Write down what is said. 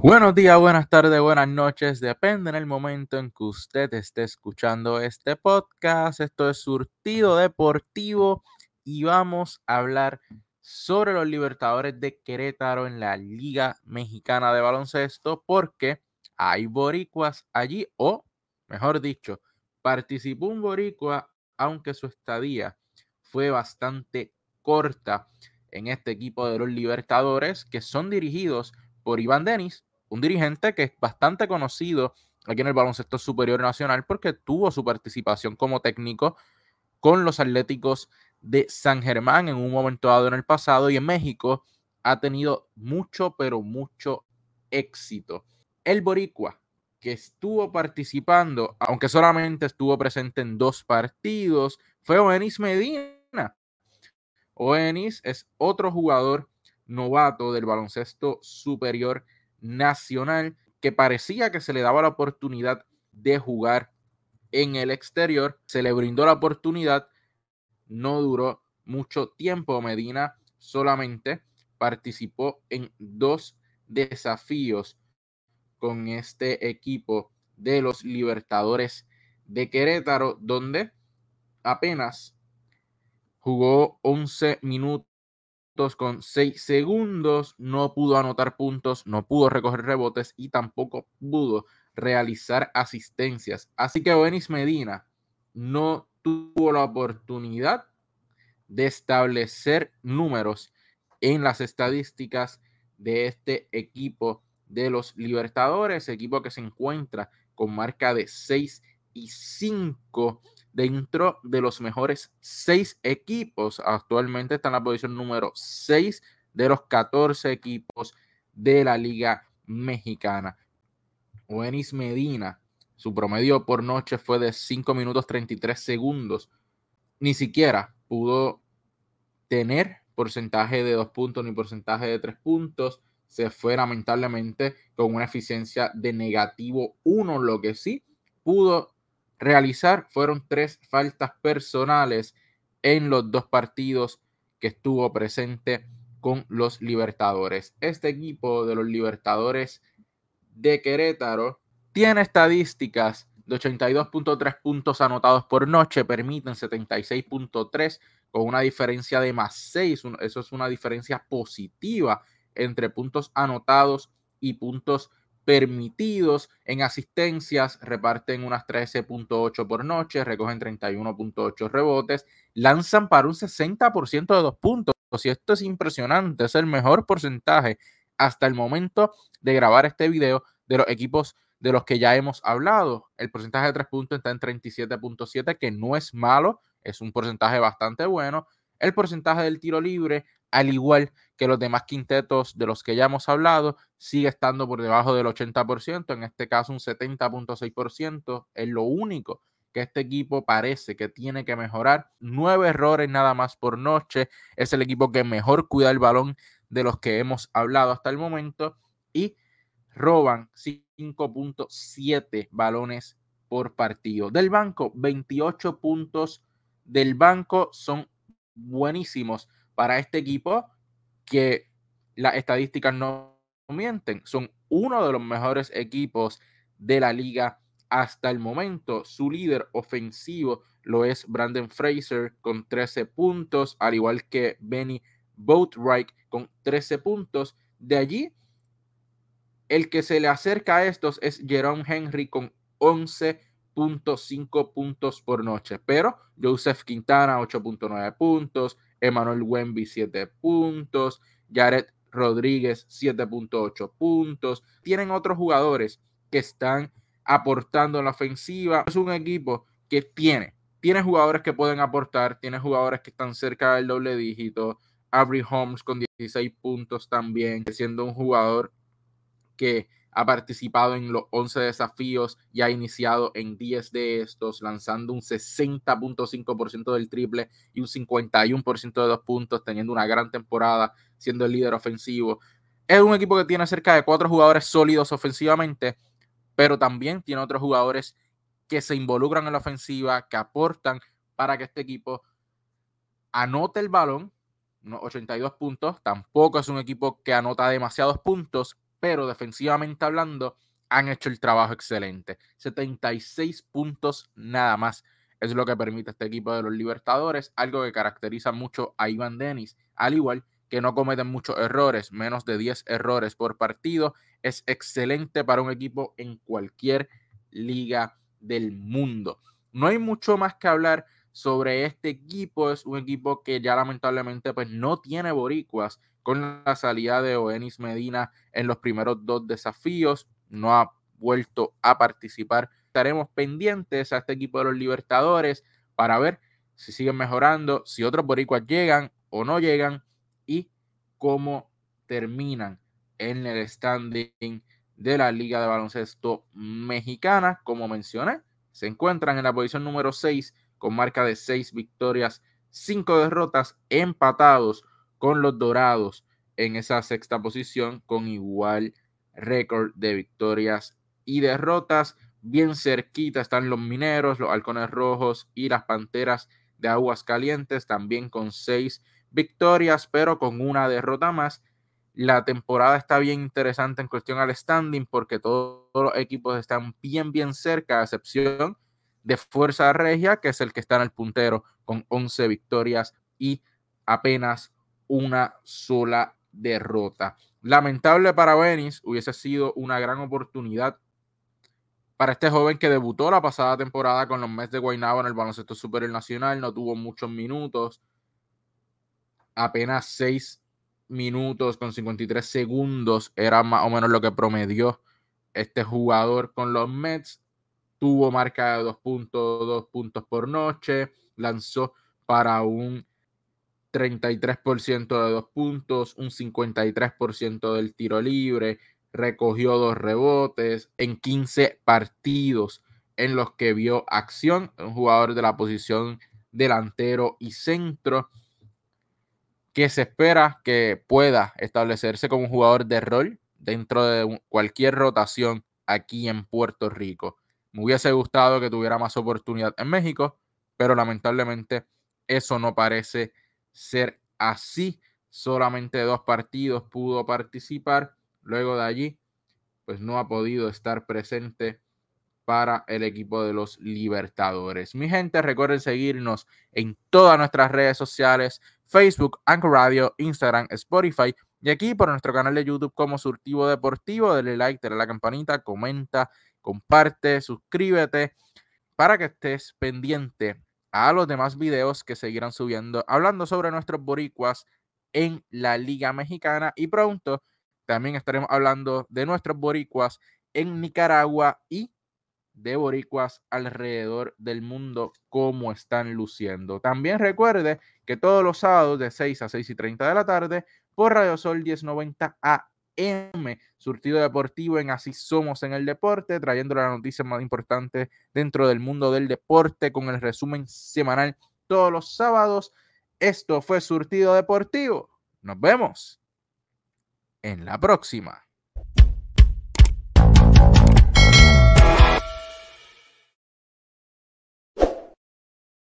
Buenos días, buenas tardes, buenas noches. Depende en el momento en que usted esté escuchando este podcast. Esto es Surtido Deportivo y vamos a hablar sobre los Libertadores de Querétaro en la Liga Mexicana de Baloncesto porque hay boricuas allí o, mejor dicho, participó un boricua aunque su estadía fue bastante corta en este equipo de los Libertadores que son dirigidos por Iván Denis, un dirigente que es bastante conocido aquí en el baloncesto superior nacional porque tuvo su participación como técnico con los Atléticos de San Germán en un momento dado en el pasado y en México ha tenido mucho, pero mucho éxito. El Boricua, que estuvo participando, aunque solamente estuvo presente en dos partidos, fue Oenis Medina. Oenis es otro jugador novato del baloncesto superior nacional que parecía que se le daba la oportunidad de jugar en el exterior. Se le brindó la oportunidad, no duró mucho tiempo. Medina solamente participó en dos desafíos con este equipo de los Libertadores de Querétaro, donde apenas jugó 11 minutos con 6 segundos, no pudo anotar puntos, no pudo recoger rebotes y tampoco pudo realizar asistencias. Así que Benis Medina no tuvo la oportunidad de establecer números en las estadísticas de este equipo de los Libertadores, equipo que se encuentra con marca de 6 y 5 dentro de los mejores seis equipos. Actualmente está en la posición número 6 de los 14 equipos de la Liga Mexicana. Oenis Medina, su promedio por noche fue de 5 minutos 33 segundos. Ni siquiera pudo tener porcentaje de 2 puntos ni porcentaje de 3 puntos. Se fue lamentablemente con una eficiencia de negativo 1, lo que sí pudo realizar fueron tres faltas personales en los dos partidos que estuvo presente con los Libertadores. Este equipo de los Libertadores de Querétaro tiene estadísticas de 82.3 puntos anotados por noche, permiten 76.3 con una diferencia de más 6. Eso es una diferencia positiva entre puntos anotados y puntos permitidos en asistencias, reparten unas 13.8 por noche, recogen 31.8 rebotes, lanzan para un 60% de dos puntos. Y esto es impresionante, es el mejor porcentaje hasta el momento de grabar este video de los equipos de los que ya hemos hablado. El porcentaje de tres puntos está en 37.7, que no es malo, es un porcentaje bastante bueno. El porcentaje del tiro libre al igual que los demás quintetos de los que ya hemos hablado, sigue estando por debajo del 80%, en este caso un 70.6%, es lo único que este equipo parece que tiene que mejorar. Nueve errores nada más por noche, es el equipo que mejor cuida el balón de los que hemos hablado hasta el momento y roban 5.7 balones por partido. Del banco, 28 puntos del banco son buenísimos para este equipo que las estadísticas no mienten. Son uno de los mejores equipos de la liga hasta el momento. Su líder ofensivo lo es Brandon Fraser con 13 puntos, al igual que Benny Boatwright con 13 puntos. De allí, el que se le acerca a estos es Jerome Henry con 11.5 puntos por noche, pero Joseph Quintana 8.9 puntos, Emmanuel Wemby 7 puntos, Jared Rodríguez 7.8 puntos. Tienen otros jugadores que están aportando en la ofensiva. Es un equipo que tiene, tiene jugadores que pueden aportar, tiene jugadores que están cerca del doble dígito. Avery Holmes con 16 puntos también, siendo un jugador que ha participado en los 11 desafíos y ha iniciado en 10 de estos, lanzando un 60.5% del triple y un 51% de dos puntos, teniendo una gran temporada, siendo el líder ofensivo. Es un equipo que tiene cerca de cuatro jugadores sólidos ofensivamente, pero también tiene otros jugadores que se involucran en la ofensiva, que aportan para que este equipo anote el balón, unos 82 puntos. Tampoco es un equipo que anota demasiados puntos, pero defensivamente hablando, han hecho el trabajo excelente. 76 puntos nada más es lo que permite este equipo de los Libertadores, algo que caracteriza mucho a Iván Denis, al igual que no cometen muchos errores, menos de 10 errores por partido, es excelente para un equipo en cualquier liga del mundo. No hay mucho más que hablar sobre este equipo, es un equipo que ya lamentablemente pues no tiene boricuas con la salida de Oenis Medina en los primeros dos desafíos, no ha vuelto a participar estaremos pendientes a este equipo de los Libertadores para ver si siguen mejorando, si otros boricuas llegan o no llegan y cómo terminan en el standing de la Liga de Baloncesto Mexicana. Como mencioné, se encuentran en la posición número 6 con marca de 6 victorias, 5 derrotas, empatados con los Dorados en esa sexta posición con igual récord de victorias y derrotas. Bien cerquita están los mineros, los halcones rojos y las panteras de aguas calientes, también con seis victorias, pero con una derrota más. La temporada está bien interesante en cuestión al standing porque todos los equipos están bien, bien cerca, a excepción de Fuerza Regia, que es el que está en el puntero con 11 victorias y apenas una sola derrota. Lamentable para Venice, hubiese sido una gran oportunidad para este joven que debutó la pasada temporada con los Mets de Guaynabo en el baloncesto superior nacional, no tuvo muchos minutos, apenas 6 minutos con 53 segundos era más o menos lo que promedió este jugador con los Mets. Tuvo marca de 2.2 puntos por noche, lanzó para un 33% de dos puntos, un 53% del tiro libre, recogió dos rebotes en 15 partidos en los que vio acción, un jugador de la posición delantero y centro que se espera que pueda establecerse como un jugador de rol dentro de cualquier rotación aquí en Puerto Rico. Me hubiese gustado que tuviera más oportunidad en México, pero lamentablemente eso no parece ser así. Solamente dos partidos pudo participar Luego de allí, pues no ha podido estar presente para el equipo de los Libertadores. Mi gente, recuerden seguirnos en todas nuestras redes sociales, Facebook, Anchor Radio, Instagram, Spotify y aquí por nuestro canal de YouTube como Surtivo Deportivo. Dale like, dale la campanita, comenta, comparte, suscríbete para que estés pendiente a los demás videos que seguirán subiendo hablando sobre nuestros boricuas en la Liga Mexicana y pronto también estaremos hablando de nuestros boricuas en Nicaragua y de boricuas alrededor del mundo, cómo están luciendo. También recuerde que todos los sábados de 6 a 6 y 30 de la tarde por Radio Sol 1090 AM, surtido deportivo en Así Somos en el Deporte, trayendo la noticia más importante dentro del mundo del deporte con el resumen semanal todos los sábados. Esto fue Surtido Deportivo. Nos vemos en la próxima.